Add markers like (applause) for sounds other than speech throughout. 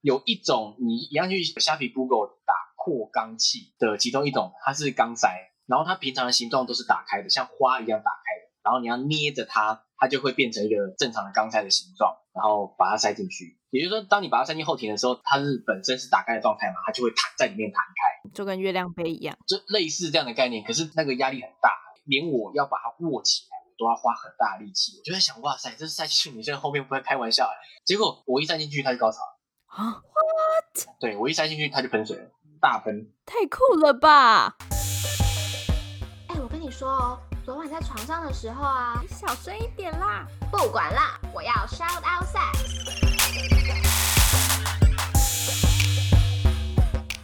有一种你一样去虾皮 Google 打扩肛器的其中一种，它是肛塞，然后它平常的形状都是打开的，像花一样打开的，然后你要捏着它，它就会变成一个正常的肛塞的形状，然后把它塞进去。也就是说，当你把它塞进后庭的时候，它是本身是打开的状态嘛，它就会弹在里面弹开，就跟月亮杯一样，就类似这样的概念。可是那个压力很大，连我要把它握起来，我都要花很大的力气。我就在想，哇塞，这是塞进去女生后面不会开玩笑哎。结果我一塞进去，它就高潮了啊！What？对我一塞进去，它就喷水了，大喷，太酷了吧！哎，我跟你说哦，昨晚在床上的时候啊，你小声一点啦。不管啦，我要 shout out sex。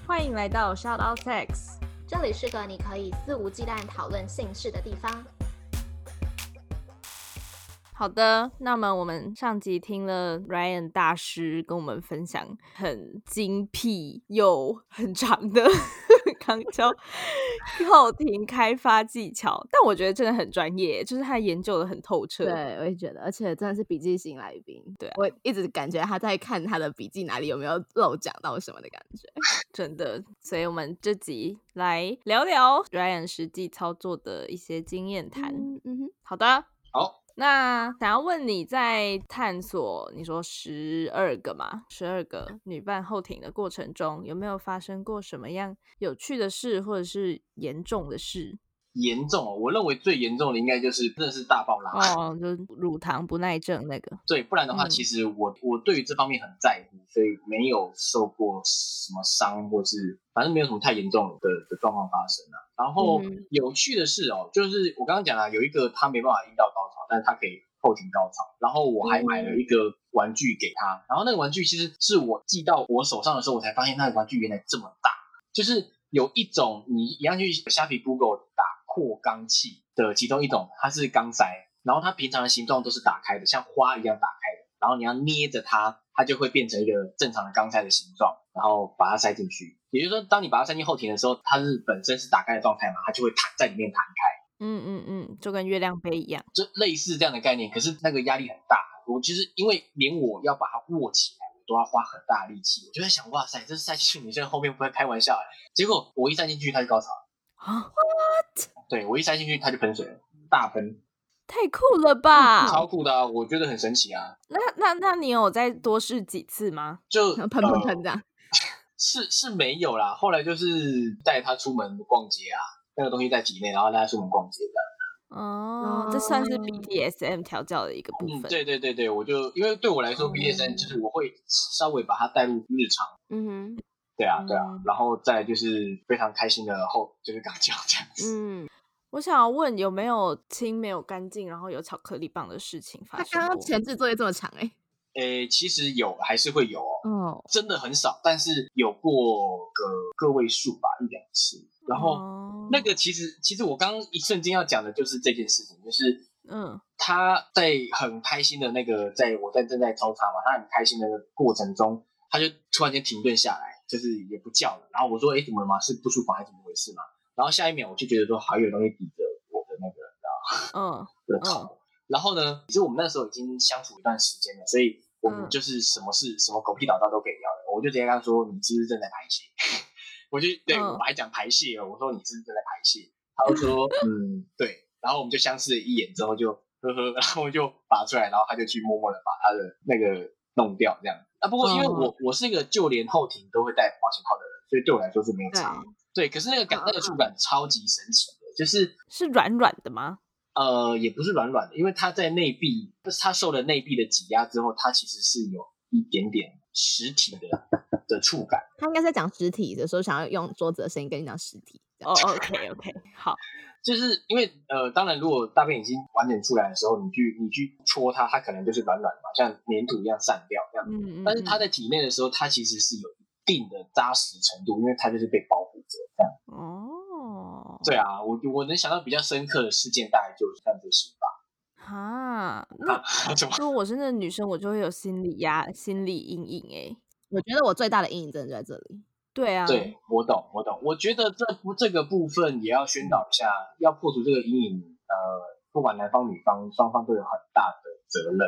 欢迎来到 Shout Out Sex，这里是个你可以肆无忌惮讨论性事的地方。好的，那么我们上集听了 Ryan 大师跟我们分享很精辟又很长的 (laughs) 康桥 (laughs) 后庭开发技巧，但我觉得真的很专业，就是他研究的很透彻。对，我也觉得，而且真的是笔记型来宾。对我一直感觉他在看他的笔记哪里有没有漏讲到什么的感觉，(laughs) 真的。所以我们这集来聊聊 Ryan 实际操作的一些经验谈。嗯哼，好的，好。那想要问你在探索你说十二个嘛，十二个女伴后庭的过程中，有没有发生过什么样有趣的事，或者是严重的事？严重哦，我认为最严重的应该就是真的是大爆拉哦，就是乳糖不耐症那个。对，不然的话，其实我我对于这方面很在乎，所以没有受过什么伤，或是反正没有什么太严重的的状况发生啊。然后有趣的是哦，就是我刚刚讲了，有一个他没办法阴道高潮。但是他可以后庭高潮，然后我还买了一个玩具给他，然后那个玩具其实是我寄到我手上的时候，我才发现那个玩具原来这么大。就是有一种你一样去虾皮 Google 打扩肛器的其中一种，它是肛塞，然后它平常的形状都是打开的，像花一样打开的，然后你要捏着它，它就会变成一个正常的肛塞的形状，然后把它塞进去。也就是说，当你把它塞进后庭的时候，它是本身是打开的状态嘛，它就会弹在里面弹开。嗯嗯嗯，就跟月亮杯一样，就类似这样的概念。可是那个压力很大，我其实因为连我要把它握起来，我都要花很大的力气。我就在想，哇塞，这是塞进去女生后面不会开玩笑哎。结果我一塞进去，它就高潮了啊？What？对我一塞进去，它就喷水了，大喷，太酷了吧？超酷的啊！我觉得很神奇啊。那那那你有再多试几次吗？就 (laughs) 喷喷喷这样？(laughs) 是是没有啦。后来就是带他出门逛街啊。那个东西在体内，然后大家出门逛街的。哦，这算是 BDSM 调教的一个部分。对对对对，我就因为对我来说，BDSM 就是我会稍微把它带入日常。嗯哼，对啊对啊，然后再就是非常开心的后就是刚讲这样子。嗯，我想要问有没有清没有干净，然后有巧克力棒的事情发生？他刚刚前置作业这么长哎。诶，其实有还是会有哦，真的很少，但是有过个个位数吧，一两次。然后那个其实其实我刚刚一瞬间要讲的就是这件事情，就是嗯，他在很开心的那个，在我在正在抽查嘛，他很开心的过程中，他就突然间停顿下来，就是也不叫了。然后我说：“哎，怎么了吗？是不舒服还是怎么回事嘛？”然后下一秒我就觉得说，好有东西抵着我的那个，嗯，(laughs) 的头。然后呢，其实我们那时候已经相处一段时间了，所以。我们就是什么事什么狗屁倒灶都可以聊的，我就直接跟他说：“你是不是正在排泄？” (laughs) 我就对我还讲排泄哦，我说：“你是不是正在排泄？”他就说：(laughs) “嗯，对。”然后我们就相视了一眼之后就呵呵，然后就拔出来，然后他就去默默的把他的那个弄掉，这样。啊，不过因为我我是一个就连后庭都会带保险套的人，所以对我来说是没有差。对，可是那个感那个触感超级神奇的，就是是软软的吗？呃，也不是软软的，因为它在内壁，就是它受了内壁的挤压之后，它其实是有一点点实体的的触感。他应该在讲实体的时候，想要用桌子的声音跟你讲实体。哦，OK OK，好，(laughs) 就是因为呃，当然如果大便已经完全出来的时候，你去你去戳它，它可能就是软软的嘛，像粘土一样散掉这样。嗯嗯。但是它在体内的时候，它其实是有一定的扎实程度，因为它就是被保护着这样。哦。对啊，我我能想到比较深刻的事件，大概就是像这些吧。啊，(laughs) 那如果我是那女生，我就会有心理压、心理阴影。哎，我觉得我最大的阴影真的在这里。对啊，对我懂，我懂。我觉得这不这个部分也要宣导一下，要破除这个阴影。呃，不管男方女方，双方都有很大的责任。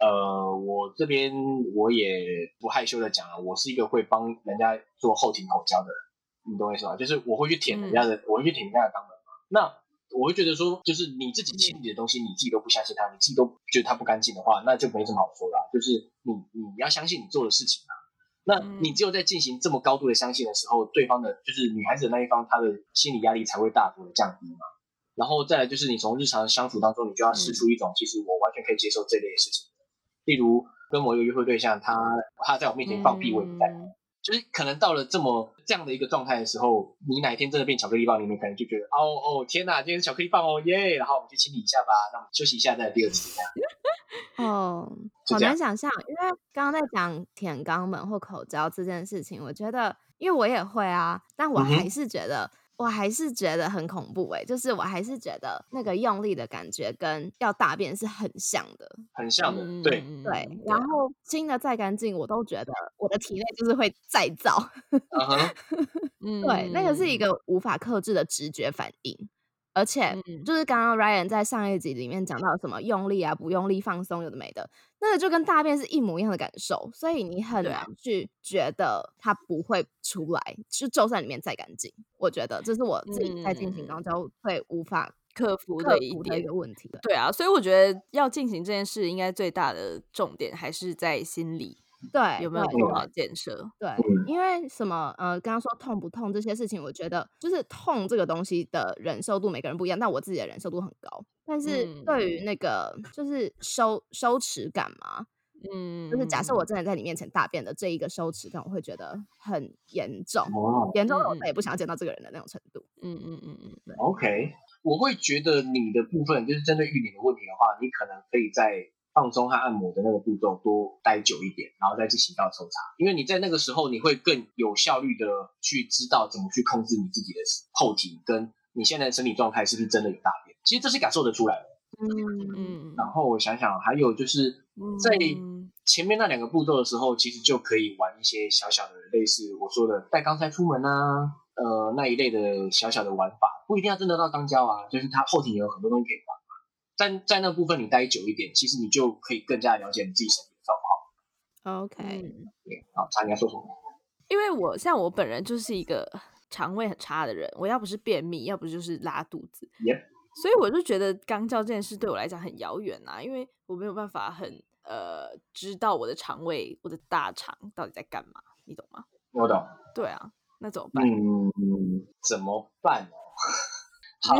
呃，我这边我也不害羞的讲了，我是一个会帮人家做后庭口交的人，你懂我意思吗？就是我会去舔人家的，我会去舔人家的肛门嘛。那我会觉得说，就是你自己清理的东西，你自己都不相信它，你自己都觉得它不干净的话，那就没什么好说的。就是你你要相信你做的事情啊。那你只有在进行这么高度的相信的时候，对方的就是女孩子的那一方，她的心理压力才会大幅的降低嘛。然后再来就是你从日常相处当中，你就要试出一种，其实我完全可以接受这类的事情。例如跟某一个约会对象，他他在我面前放屁，我也不在乎。就是可能到了这么这样的一个状态的时候，你哪一天真的变巧克力棒，你们可能就觉得哦哦天哪，今天是巧克力棒哦耶，然后我们去清理一下吧，那我们休息一下再来第二次 (laughs) 这样。哦，好难想象，因为刚刚在讲舔肛门或口交这件事情，我觉得因为我也会啊，但我还是觉得。我还是觉得很恐怖哎，就是我还是觉得那个用力的感觉跟要大便是很像的，很像的，对对。然后清的再干净，我都觉得我的体内就是会再造，嗯，(laughs) 对，那个是一个无法克制的直觉反应。而且就是刚刚 Ryan 在上一集里面讲到什么用力啊、不用力、放松有的没的，那个就跟大便是一模一样的感受，所以你很难去觉得它不会出来，就就算里面再干净，我觉得这是我自己在进行当中会无法克服的一点一个问题。对啊，所以我觉得要进行这件事，应该最大的重点还是在心理。对，有没有做好建设？对，因为什么？呃，刚刚说痛不痛这些事情，我觉得就是痛这个东西的忍受度每个人不一样，但我自己的忍受度很高。但是对于那个就是羞羞耻感嘛，嗯，就是假设我真的在你面前大便的这一个羞耻感，我会觉得很严重，严重到我再也不想见到这个人的那种程度。嗯嗯嗯嗯。OK，我会觉得你的部分就是针对玉林的问题的话，你可能可以在。放松和按摩的那个步骤多待久一点，然后再进行到抽查，因为你在那个时候你会更有效率的去知道怎么去控制你自己的后体，跟你现在的身体状态是不是真的有大变，其实这是感受得出来的。嗯嗯。然后我想想，还有就是在前面那两个步骤的时候，其实就可以玩一些小小的类似我说的带钢塞出门啊，呃那一类的小小的玩法，不一定要真的到肛交啊，就是它后庭有很多东西可以玩。在在那部分你待久一点，其实你就可以更加了解你自己身体的状况。OK，对，好，他应该说什么？因为我像我本人就是一个肠胃很差的人，我要不是便秘，要不就是拉肚子。所以我就觉得肛交这件事对我来讲很遥远啊，因为我没有办法很呃知道我的肠胃、我的大肠到底在干嘛，你懂吗？我懂。对啊，那怎么办？嗯，怎么办哦？好，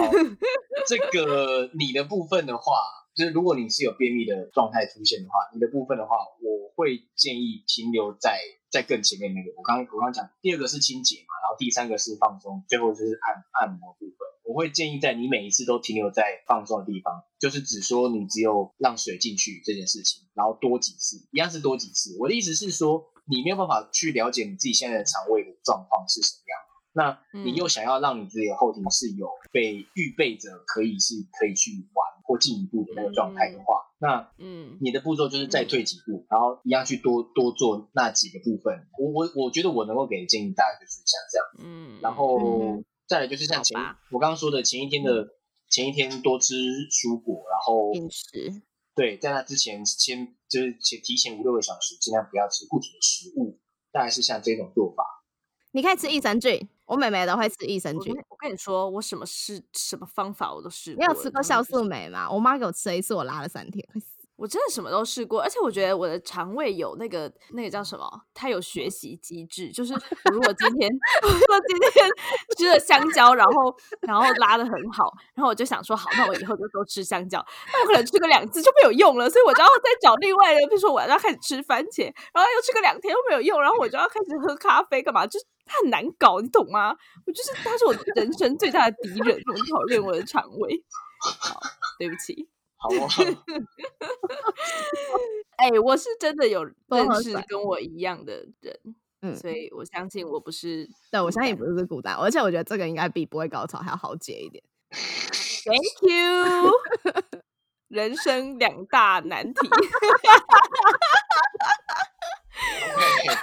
这个你的部分的话，就是如果你是有便秘的状态出现的话，你的部分的话，我会建议停留在在更前面那个。我刚我刚讲，第二个是清洁嘛，然后第三个是放松，最后就是按按摩部分。我会建议在你每一次都停留在放松的地方，就是只说你只有让水进去这件事情，然后多几次，一样是多几次。我的意思是说，你没有办法去了解你自己现在的肠胃的状况是什么。那你又想要让你自己的后庭是有被预备着可以是可以去玩或进一步的那个状态的话，那嗯，你的步骤就是再退几步，然后一样去多多做那几个部分。我我我觉得我能够给的建议大概就是像这样，嗯，然后再来就是像前我刚刚说的前一天的前一天多吃蔬果，然后饮食。对，在那之前先就是前提前五六个小时尽量不要吃固体的食物，大概是像这种做法。你可以吃益生菌。我妹妹都会吃益生菌。我跟你说，我什么试什么方法我都试过。你有吃过酵素酶吗？我妈给我吃了一次，我拉了三天，快死。我真的什么都试过，而且我觉得我的肠胃有那个那个叫什么？它有学习机制，就是如果今天 (laughs) 我今天吃了香蕉，然后然后拉的很好，然后我就想说，好，那我以后就多吃香蕉。那我可能吃个两次就没有用了，所以我就要再找另外的，比如说我要开始吃番茄，然后又吃个两天又没有用，然后我就要开始喝咖啡，干嘛？就是它很难搞，你懂吗？我就是它是我人生最大的敌人，我讨厌我的肠胃。好，对不起。好啊，(laughs) 哎，我是真的有认识跟我一样的人，嗯，所以我相信我不是，对我相信不是孤单，而且我觉得这个应该比不会高潮还要好解一点。Thank you，(laughs) 人生两大难题，(laughs) 好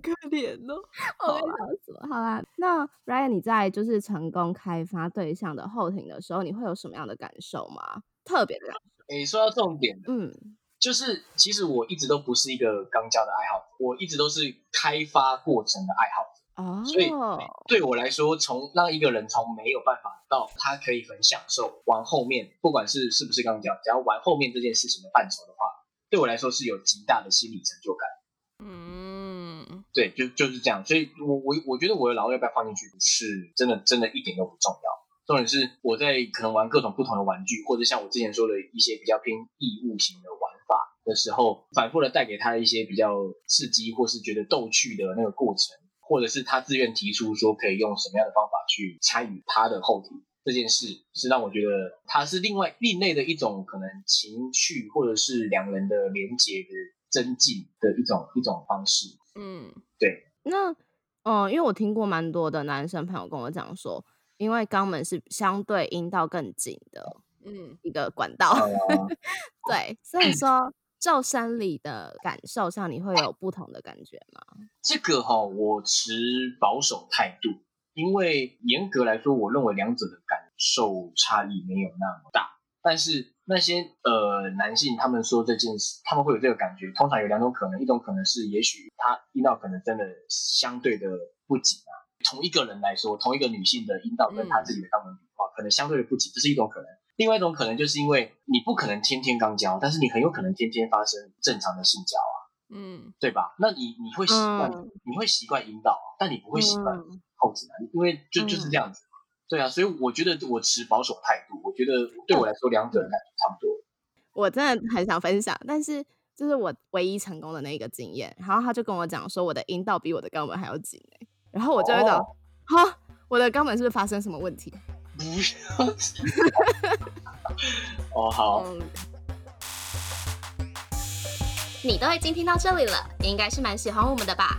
可怜哦，我该笑死了。好啦，那 Ryan，你在就是成功开发对象的后庭的时候，你会有什么样的感受吗？特别的，你说到重点，嗯，就是其实我一直都不是一个钢胶的爱好者，我一直都是开发过程的爱好者。哦，所以对我来说，从让一个人从没有办法到他可以很享受玩后面，不管是是不是钢胶，只要玩后面这件事情的范畴的话，对我来说是有极大的心理成就感。嗯，对，就就是这样。所以我我我觉得我的劳要不要放进去，是真的真的一点都不重要。重点是我在可能玩各种不同的玩具，或者像我之前说的一些比较偏义务型的玩法的时候，反复的带给他一些比较刺激或是觉得逗趣的那个过程。或者是他自愿提出说可以用什么样的方法去参与他的后庭这件事，是让我觉得他是另外另类的一种可能情趣或者是两人的连接的增进的一种一种方式。嗯，对。那嗯，因为我听过蛮多的男生朋友跟我讲说，因为肛门是相对阴道更紧的，嗯，一个管道。(laughs) 对，所以说。照生理的感受上，你会有不同的感觉吗？这个哈，我持保守态度，因为严格来说，我认为两者的感受差异没有那么大。但是那些呃男性，他们说这件事，他们会有这个感觉，通常有两种可能，一种可能是也许他阴道可能真的相对的不紧啊。同一个人来说，同一个女性的阴道跟她自己的肛门比的话，可能相对的不紧，这是一种可能。另外一种可能就是因为你不可能天天肛交，但是你很有可能天天发生正常的性交啊，嗯，对吧？那你你会习惯，你会习惯阴道，但你不会习惯后子啊，因为就就是这样子，对啊，所以我觉得我持保守态度，我觉得对我来说两者感觉差不多。我真的很想分享，但是这是我唯一成功的那一个经验。然后他就跟我讲说，我的阴道比我的肛门还要紧哎，然后我就会想，哈，我的肛门是不是发生什么问题？不 (laughs) 要，哦好。你都已经听到这里了，应该是蛮喜欢我们的吧？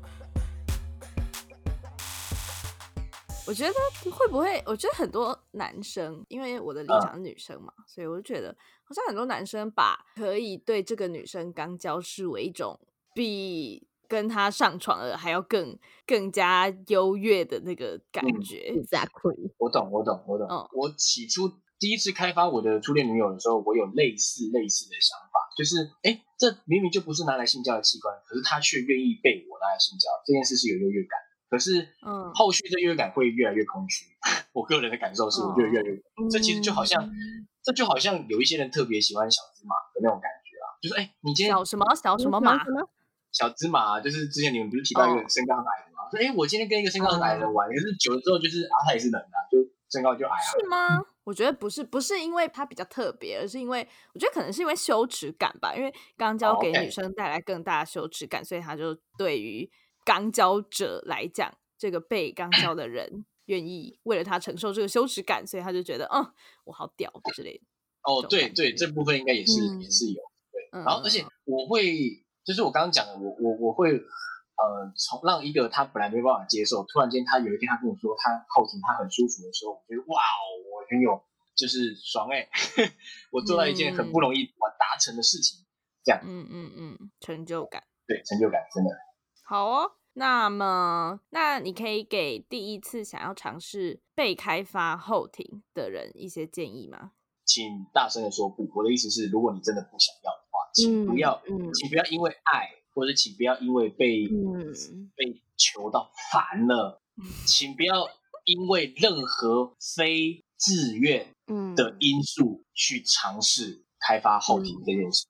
我觉得会不会？我觉得很多男生，因为我的立场是女生嘛，所以我就觉得好像很多男生把可以对这个女生刚交视为一种比跟她上床了还要更更加优越的那个感觉。Exactly，我懂，我懂，我懂。嗯我起初第一次开发我的初恋女友的时候，我有类似类似的想法，就是哎，这明明就不是拿来性交的器官，可是她却愿意被我拿来性交，这件事是有优越感。可是，嗯，后续的优越感会越来越空虚。(laughs) 我个人的感受是，我觉得越来越，这其实就好像，这就好像有一些人特别喜欢小芝麻的那种感觉啊，就是哎，你今天小什么小什么马？小芝麻就是之前你们不是提到一个身高很矮的吗？说哎，我今天跟一个身高很矮的人玩，可是久了之后就是啊，他也是人啊，就身高就矮啊。是吗？我觉得不是，不是因为他比较特别，而是因为我觉得可能是因为羞耻感吧，因为刚交给女生带来更大的羞耻感，所以他就对于。刚交者来讲，这个被肛交的人愿意为了他承受这个羞耻感，所以他就觉得，嗯，我好屌之类的。哦，对对，这部分应该也是也是有对。然后，而且我会，就是我刚刚讲的，我我我会，呃，从让一个他本来没办法接受，突然间他有一天他跟我说他后庭他很舒服的时候，我觉得哇哦，我很有就是爽哎，(laughs) 我做到一件很不容易我达成的事情，这样，嗯嗯嗯，成就感，对，成就感真的。好哦，那么那你可以给第一次想要尝试被开发后庭的人一些建议吗？请大声的说不。我的意思是，如果你真的不想要的话，请不要，请不要因为爱，或者请不要因为被被求到烦了，请不要因为任何非自愿的因素去尝试开发后庭这件事。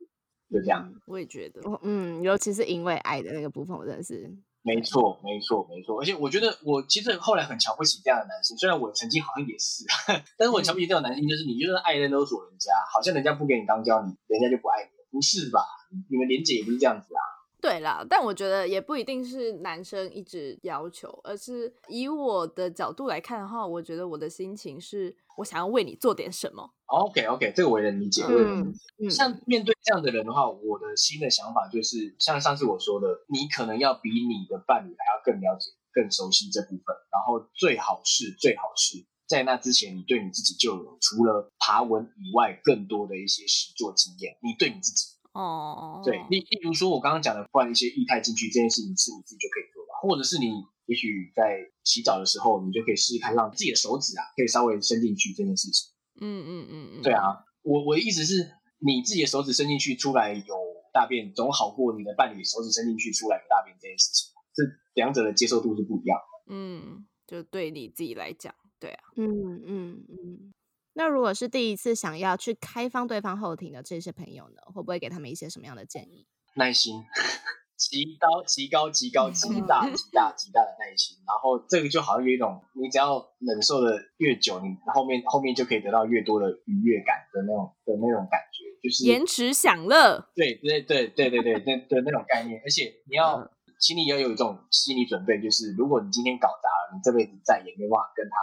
就这样，我也觉得，嗯，尤其是因为爱的那个部分，我真的是没错，没错，没错。而且我觉得，我其实后来很瞧不起这样的男性，虽然我曾经好像也是，(laughs) 但是我瞧不起这种男性，就是你就是爱在勒索人家，好像人家不给你当交，你人家就不爱你，不是吧？你们莲姐也不是这样子啊。对啦，但我觉得也不一定是男生一直要求，而是以我的角度来看的话，我觉得我的心情是我想要为你做点什么。OK OK，这个我也能理解。嗯嗯，像面对这样的人的话，我的新的想法就是，像上次我说的，你可能要比你的伴侣还要更了解更熟悉这部分。然后最好是最好是在那之前，你对你自己就有除了爬文以外更多的一些实作经验。你对你自己哦，对，例例如说我刚刚讲的换一些液态进去这件事情，是你自己就可以做的，或者是你也许在洗澡的时候，你就可以试试看，让自己的手指啊可以稍微伸进去这件事情。嗯嗯嗯嗯，对啊，我我的意思是，你自己的手指伸进去出来有大便，总好过你的伴侣手指伸进去出来有大便这件事情。这两者的接受度是不一样的。嗯，就对你自己来讲，对啊。嗯嗯嗯。那如果是第一次想要去开放对方后庭的这些朋友呢，会不会给他们一些什么样的建议？耐心。(laughs) 极高、极高、极高、极 (laughs) 大、极大、极大的耐心，然后这个就好像有一种，你只要忍受的越久，你后面后面就可以得到越多的愉悦感的那种的那种感觉，就是延迟享乐。对对对对对对对的那种概念，而且你要心里要有一种心理准备，就是如果你今天搞砸了，你这辈子再也没办法跟他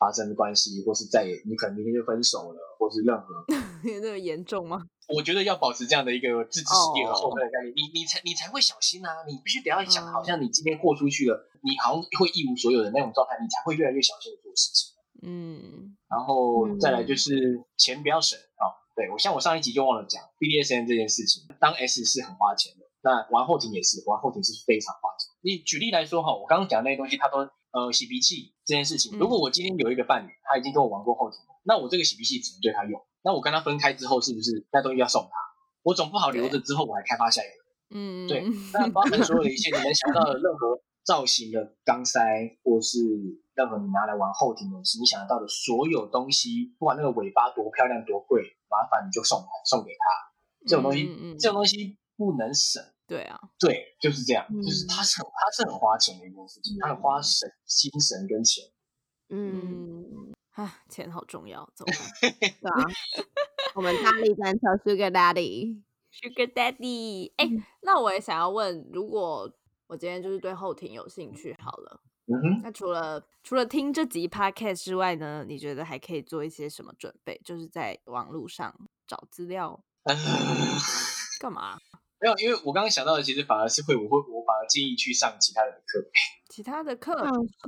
发生关系，或是再也你可能明天就分手了，或是任何，有那么严重吗？(laughs) 我觉得要保持这样的一个置之死地而后面的概念，你你才你才会小心啊！你必须得要想，好像你今天豁出去了，你好像会一无所有的那种状态，你才会越来越小心的做事情。嗯，然后再来就是钱不要省啊！对我像我上一集就忘了讲 BDSN 这件事情，当 S 是很花钱的，那玩后庭也是，玩后庭是非常花钱。你举例来说哈，我刚刚讲的那些东西，它都呃洗鼻器这件事情，如果我今天有一个伴侣，他已经跟我玩过后庭，那我这个洗鼻器只能对他用。那我跟他分开之后，是不是那东西要送他？我总不好留着之后我还开发下一个。嗯，对。那包含所有的一切你能想到的任何造型的钢塞，或是任何你拿来玩后庭的西，你想得到的所有东西，不管那个尾巴多漂亮多贵，麻烦你就送送给他。这种东西，这种东西不能省。对啊，对，就是这样，就是他是很它是很花钱的一件事情，他很花神心神跟钱。嗯。啊，钱好重要，走吧。(laughs) 对？啊，(laughs) 我们大力赞成 Sugar Daddy，Sugar Daddy。哎，那我也想要问，如果我今天就是对后庭有兴趣，好了，嗯那除了除了听这集 Podcast 之外呢，你觉得还可以做一些什么准备？就是在网络上找资料，(laughs) 干嘛？没有，因为我刚刚想到的，其实反而是会，我会，我反而建议去上其他的课。其他的课，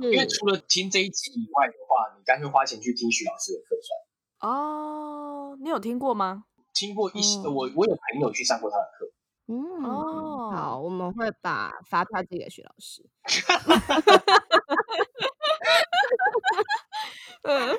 因为除了听这一集以外的话，你干脆花钱去听徐老师的课算。哦，你有听过吗？听过一些，我我有朋友去上过他的课。嗯，哦，好，我们会把发票寄给徐老师。(laughs) 嗯，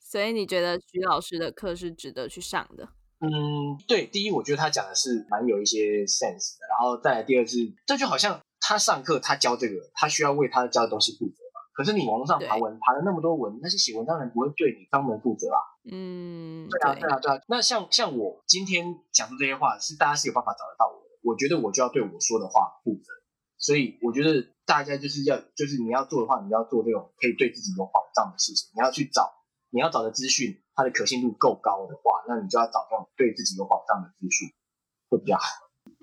所以你觉得徐老师的课是值得去上的？嗯，对，第一，我觉得他讲的是蛮有一些 sense 的，然后再来第二是，这就好像他上课他教这个，他需要为他教的东西负责嘛。可是你网络上爬文爬了那么多文，那些写文章人不会对你专门负责啊。嗯，对啊，对啊，对啊。那像像我今天讲出这些话，是大家是有办法找得到我的，我觉得我就要对我说的话负责。所以我觉得大家就是要，就是你要做的话，你要做这种可以对自己有保障的事情，你要去找你要找的资讯。它的可信度够高的话，那你就要找这种对自己有保障的资讯，会比较好。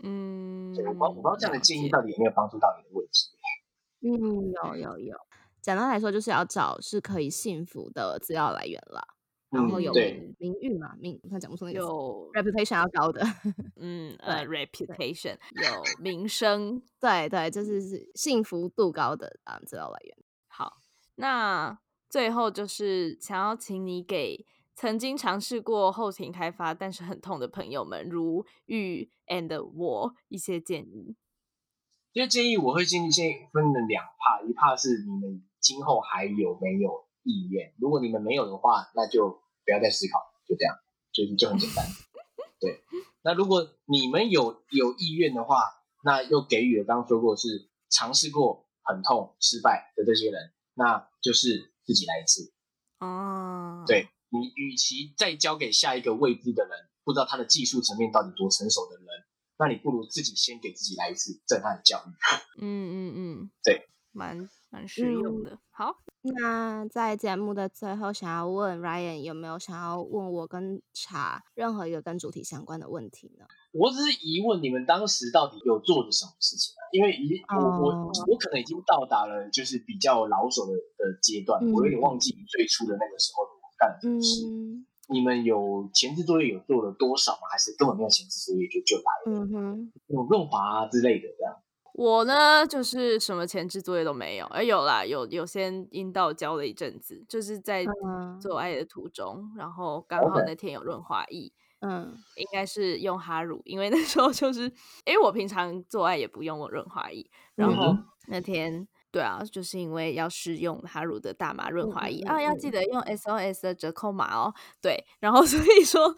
嗯，我我不知道这样的建议到底有没有帮助到你的问题。嗯，有有有。简单来说，就是要找是可以信服的资料来源了，然后有名誉嘛，名他讲不出那个有 reputation 要高的。(laughs) 嗯，呃，reputation (laughs) 有名声，对对，就是是信服度高的啊资料来源。好，那最后就是想要请你给。曾经尝试过后庭开发，但是很痛的朋友们，如玉 and 我一些建议。这些建议我会建议先分了两怕，一怕是你们今后还有没有意愿，如果你们没有的话，那就不要再思考，就这样，就是就很简单。(laughs) 对，那如果你们有有意愿的话，那又给予了刚刚说过是尝试过很痛失败的这些人，那就是自己来一次。哦，对。你与其再交给下一个未知的人，不知道他的技术层面到底多成熟的人，那你不如自己先给自己来一次震撼的教育。(laughs) 嗯嗯嗯，对，蛮蛮实用的。好，那在节目的最后，想要问 Ryan 有没有想要问我跟茶任何一个跟主题相关的问题呢？我只是疑问你们当时到底有做了什么事情啊？因为已我我我可能已经到达了就是比较老手的的阶段，我有点忘记你最初的那个时候。干的事，你们有前置作业有做了多少吗？还是根本没有前置作业就就来了？嗯哼，有润滑啊之类的这样。我呢，就是什么前置作业都没有，哎，有啦，有有先阴道教了一阵子，就是在做爱的途中，然后刚好那天有润滑液，嗯，应该是用哈乳，因为那时候就是因为我平常做爱也不用润滑液，然后那天。对啊，就是因为要试用哈乳的大麻润滑液啊，要记得用 SOS 的折扣码哦。对，然后 (laughs) 所以说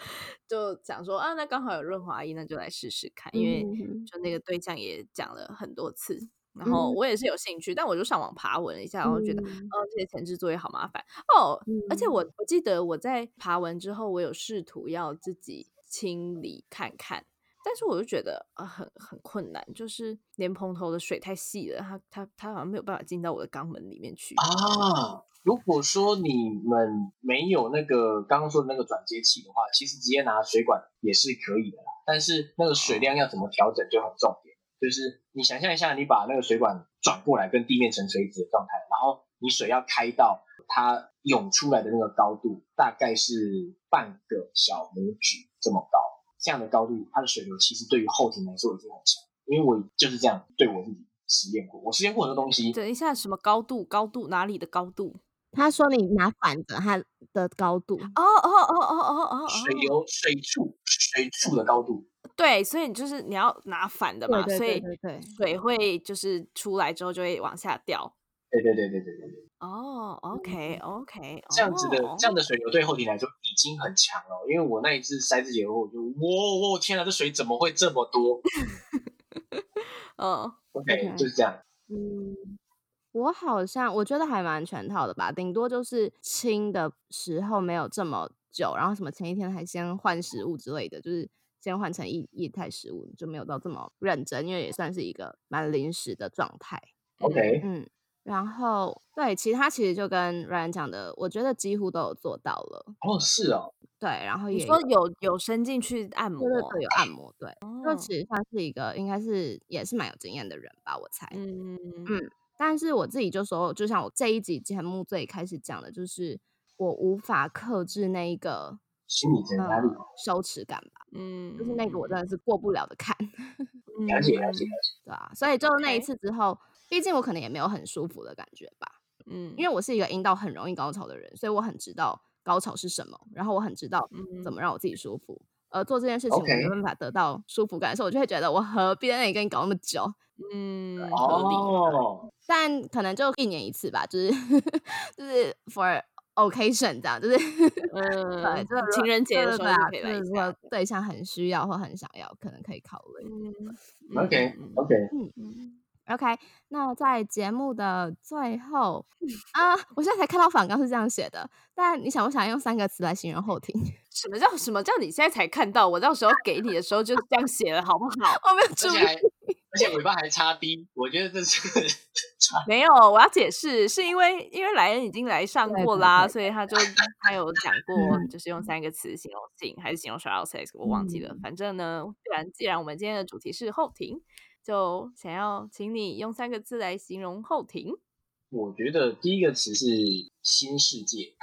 就想说啊，那刚好有润滑液，那就来试试看。因为就那个对象也讲了很多次，然后我也是有兴趣，但我就上网爬文了一下，然后觉得哦，这些前置作业好麻烦哦。而且我我记得我在爬文之后，我有试图要自己清理看看。但是我就觉得啊，很很困难，就是莲蓬头的水太细了，它它它好像没有办法进到我的肛门里面去啊。如果说你们没有那个刚刚说的那个转接器的话，其实直接拿水管也是可以的啦。但是那个水量要怎么调整就很重点，就是你想象一下，你把那个水管转过来跟地面成垂直的状态，然后你水要开到它涌出来的那个高度，大概是半个小拇指这么高。这样的高度，它的水流其实对于后庭来说已经很强，因为我就是这样对我自己实验过，我实验过很多东西。等一下，什么高度？高度哪里的高度？他说你拿反的它的高度。哦哦哦哦哦哦，水流水柱水柱的高度。对，所以你就是你要拿反的嘛，所以水会就是出来之后就会往下掉。对对对对对对对。哦，OK OK，这样子的这样的水流对后庭来说已经很强了，因为我那一次塞自己后，我就哇哇天啊，这水怎么会这么多？(laughs) 嗯，OK，就是这样。嗯，我好像我觉得还蛮全套的吧，顶多就是清的时候没有这么久，然后什么前一天还先换食物之类的，就是先换成液液态食物，就没有到这么认真，因为也算是一个蛮临时的状态。OK，嗯。然后对，其他其实就跟 Ryan 讲的，我觉得几乎都有做到了。哦，是哦，对，然后也说有有伸进去按摩，对对，有按摩，对。那其实他是一个，应该是也是蛮有经验的人吧，我猜。嗯嗯。但是我自己就说，就像我这一集节目最开始讲的，就是我无法克制那一个心理压力、羞耻感吧。嗯，就是那个我真的是过不了的坎。了解了解了解。(laughs) 对啊，所以就那一次之后。毕竟我可能也没有很舒服的感觉吧，嗯，因为我是一个阴道很容易高潮的人，所以我很知道高潮是什么，然后我很知道怎么让我自己舒服。呃做这件事情我没办法得到舒服感，所以我就会觉得我何必在那里跟你搞那么久？嗯，合理。但可能就一年一次吧，就是就是 for occasion 这样，就是嗯，对，就情人节的时候可以来一下。对象很需要或很想要，可能可以考虑。嗯，OK OK，嗯嗯。OK，那在节目的最后啊，我现在才看到反纲是这样写的，但你想不想用三个词来形容后庭？(laughs) 什么叫什么叫你现在才看到？我到时候给你的时候就是这样写的，好不好？我没有 (laughs) 注意，而且尾巴还插低我觉得这是 (laughs) 没有。我要解释，是因为因为莱恩已经来上过啦，所以他就他有讲过，就是用三个词形容性还是形容 s h a sex，我忘记了。反正呢，既然既然我们今天的主题是后庭。就想要请你用三个字来形容后庭。我觉得第一个词是新世界，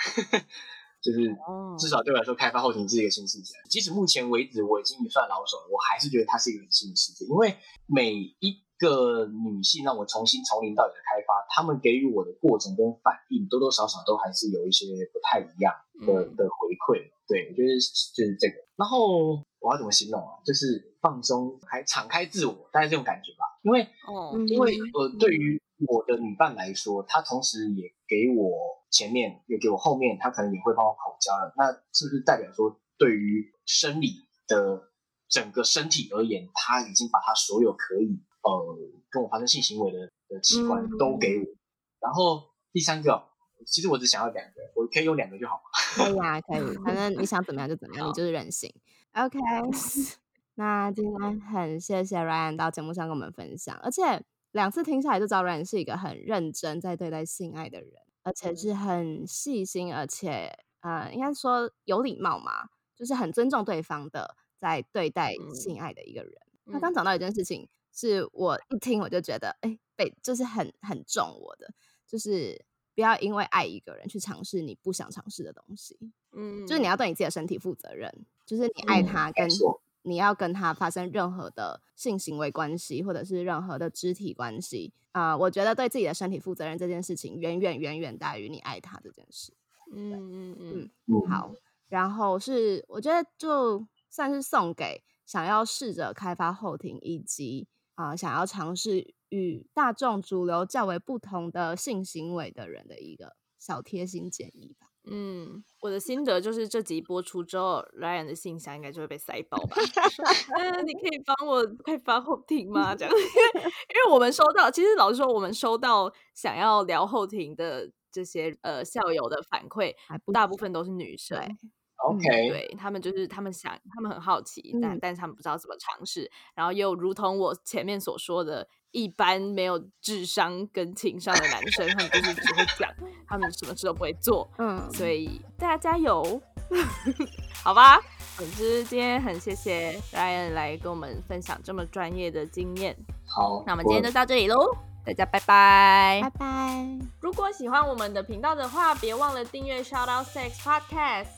就是至少对我来说，开发后庭是一个新世界。即使目前为止我已经算老手了，我还是觉得它是一个很新的世界。因为每一个女性让我重新从零到有的开发，她们给予我的过程跟反应，多多少少都还是有一些不太一样的的回馈。对，我觉得就是这个。然后我要怎么形容啊？就是。放松，还敞开自我，大概这种感觉吧。因为，哦，因为呃，对于我的女伴来说，她同时也给我前面，也给我后面，她可能也会帮我口交了。那是不是代表说，对于生理的整个身体而言，她已经把她所有可以呃跟我发生性行为的的器官都给我？然后第三个，其实我只想要两个，我可以用两个就好可以啊，可以，反正你想怎么样就怎么样，你就是任性。OK。(laughs) 那今天很谢谢 Ryan 到节目上跟我们分享，而且两次听下来就知道 Ryan 是一个很认真在对待性爱的人，而且是很细心，而且呃，应该说有礼貌嘛，就是很尊重对方的在对待性爱的一个人。他刚讲到一件事情，是我一听我就觉得，哎，被就是很很重我的，就是不要因为爱一个人去尝试你不想尝试的东西，嗯，就是你要对你自己的身体负责任，就是你爱他跟。你要跟他发生任何的性行为关系，或者是任何的肢体关系啊，我觉得对自己的身体负责任这件事情，远远远远大于你爱他这件事。嗯嗯嗯嗯，好。然后是我觉得就算是送给想要试着开发后庭以及啊想要尝试与大众主流较为不同的性行为的人的一个小贴心建议吧。嗯，我的心得就是这集播出之后，Ryan 的信箱应该就会被塞爆吧。嗯，你可以帮我快发后庭吗？这样，(laughs) 因为因为我们收到，其实老实说，我们收到想要聊后庭的这些呃校友的反馈，大部分都是女生。OK，对他们就是他们想，他们很好奇，但但是他们不知道怎么尝试。然后又如同我前面所说的，一般没有智商跟情商的男生，他们就是只会讲，他们什么事都不会做。嗯，所以大家加油，(laughs) 好吧。总之今天很谢谢 Ryan 来跟我们分享这么专业的经验。好，那我们今天就到这里喽，大家拜拜，拜拜。如果喜欢我们的频道的话，别忘了订阅 Shout Out Sex Podcast。